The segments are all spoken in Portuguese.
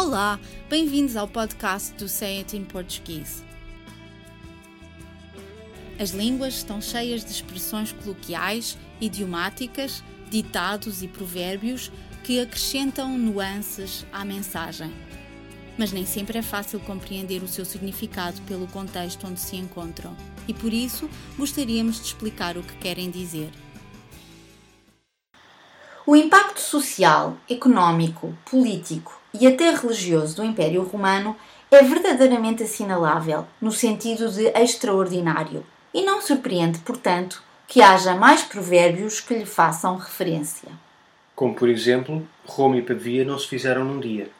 Olá, bem-vindos ao podcast do Say It in Português. As línguas estão cheias de expressões coloquiais, idiomáticas, ditados e provérbios que acrescentam nuances à mensagem. Mas nem sempre é fácil compreender o seu significado pelo contexto onde se encontram, e por isso gostaríamos de explicar o que querem dizer. O impacto social, económico, político e até religioso do Império Romano é verdadeiramente assinalável, no sentido de extraordinário, e não surpreende, portanto, que haja mais provérbios que lhe façam referência. Como, por exemplo, Roma e Pavia não se fizeram num dia.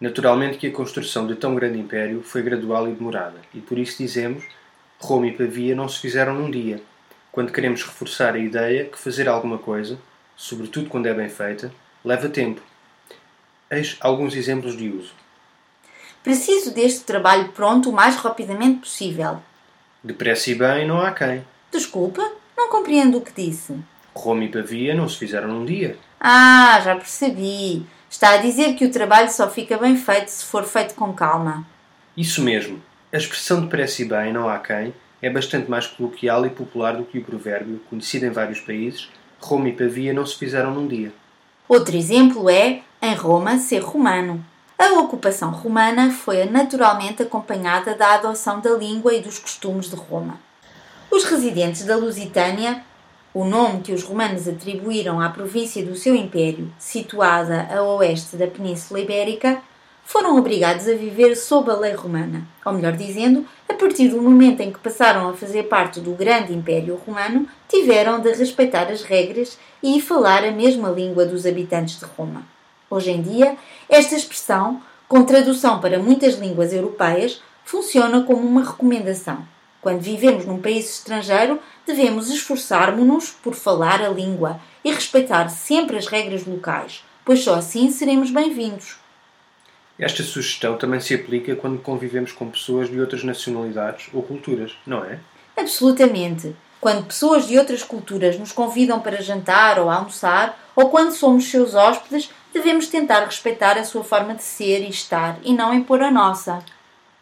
Naturalmente que a construção de tão grande império foi gradual e demorada, e por isso dizemos Roma e Pavia não se fizeram num dia, quando queremos reforçar a ideia que fazer alguma coisa, sobretudo quando é bem feita, leva tempo. Eis alguns exemplos de uso. Preciso deste trabalho pronto o mais rapidamente possível. Depressa e bem não há quem. Desculpa, não compreendo o que disse. Roma e Pavia não se fizeram num dia. Ah, já percebi. Está a dizer que o trabalho só fica bem feito se for feito com calma. Isso mesmo. A expressão depressa e bem não há quem é bastante mais coloquial e popular do que o provérbio, conhecido em vários países, Roma e Pavia não se fizeram num dia. Outro exemplo é em Roma ser romano. A ocupação romana foi naturalmente acompanhada da adoção da língua e dos costumes de Roma. Os residentes da Lusitânia, o nome que os romanos atribuíram à província do seu império, situada a oeste da Península Ibérica, foram obrigados a viver sob a lei romana, ou melhor dizendo, a partir do momento em que passaram a fazer parte do grande Império Romano, tiveram de respeitar as regras e falar a mesma língua dos habitantes de Roma. Hoje em dia, esta expressão, com tradução para muitas línguas europeias, funciona como uma recomendação. Quando vivemos num país estrangeiro, devemos esforçar-nos por falar a língua e respeitar sempre as regras locais, pois só assim seremos bem-vindos. Esta sugestão também se aplica quando convivemos com pessoas de outras nacionalidades ou culturas, não é? Absolutamente. Quando pessoas de outras culturas nos convidam para jantar ou almoçar, ou quando somos seus hóspedes, devemos tentar respeitar a sua forma de ser e estar e não impor a nossa.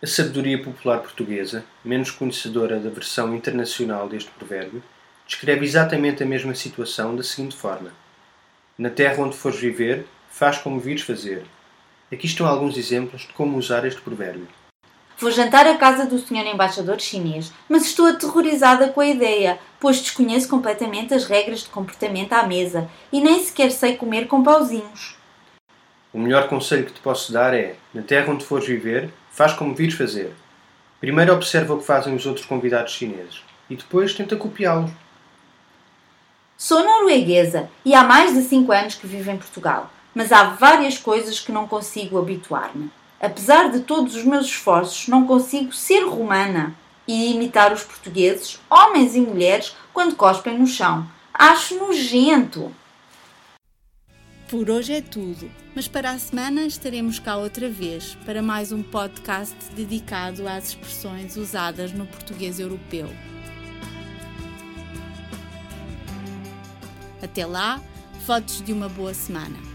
A sabedoria popular portuguesa, menos conhecedora da versão internacional deste provérbio, descreve exatamente a mesma situação da seguinte forma: Na terra onde fores viver, faz como vires fazer Aqui estão alguns exemplos de como usar este provérbio. Vou jantar à casa do senhor embaixador chinês, mas estou aterrorizada com a ideia, pois desconheço completamente as regras de comportamento à mesa e nem sequer sei comer com pauzinhos. O melhor conselho que te posso dar é: na terra onde fores viver, faz como vires fazer. Primeiro observa o que fazem os outros convidados chineses e depois tenta copiá-los. Sou norueguesa e há mais de 5 anos que vivo em Portugal mas há várias coisas que não consigo habituar-me. Apesar de todos os meus esforços, não consigo ser romana e imitar os portugueses, homens e mulheres, quando cospem no chão. Acho nojento. Por hoje é tudo, mas para a semana estaremos cá outra vez para mais um podcast dedicado às expressões usadas no português europeu. Até lá, fotos de uma boa semana.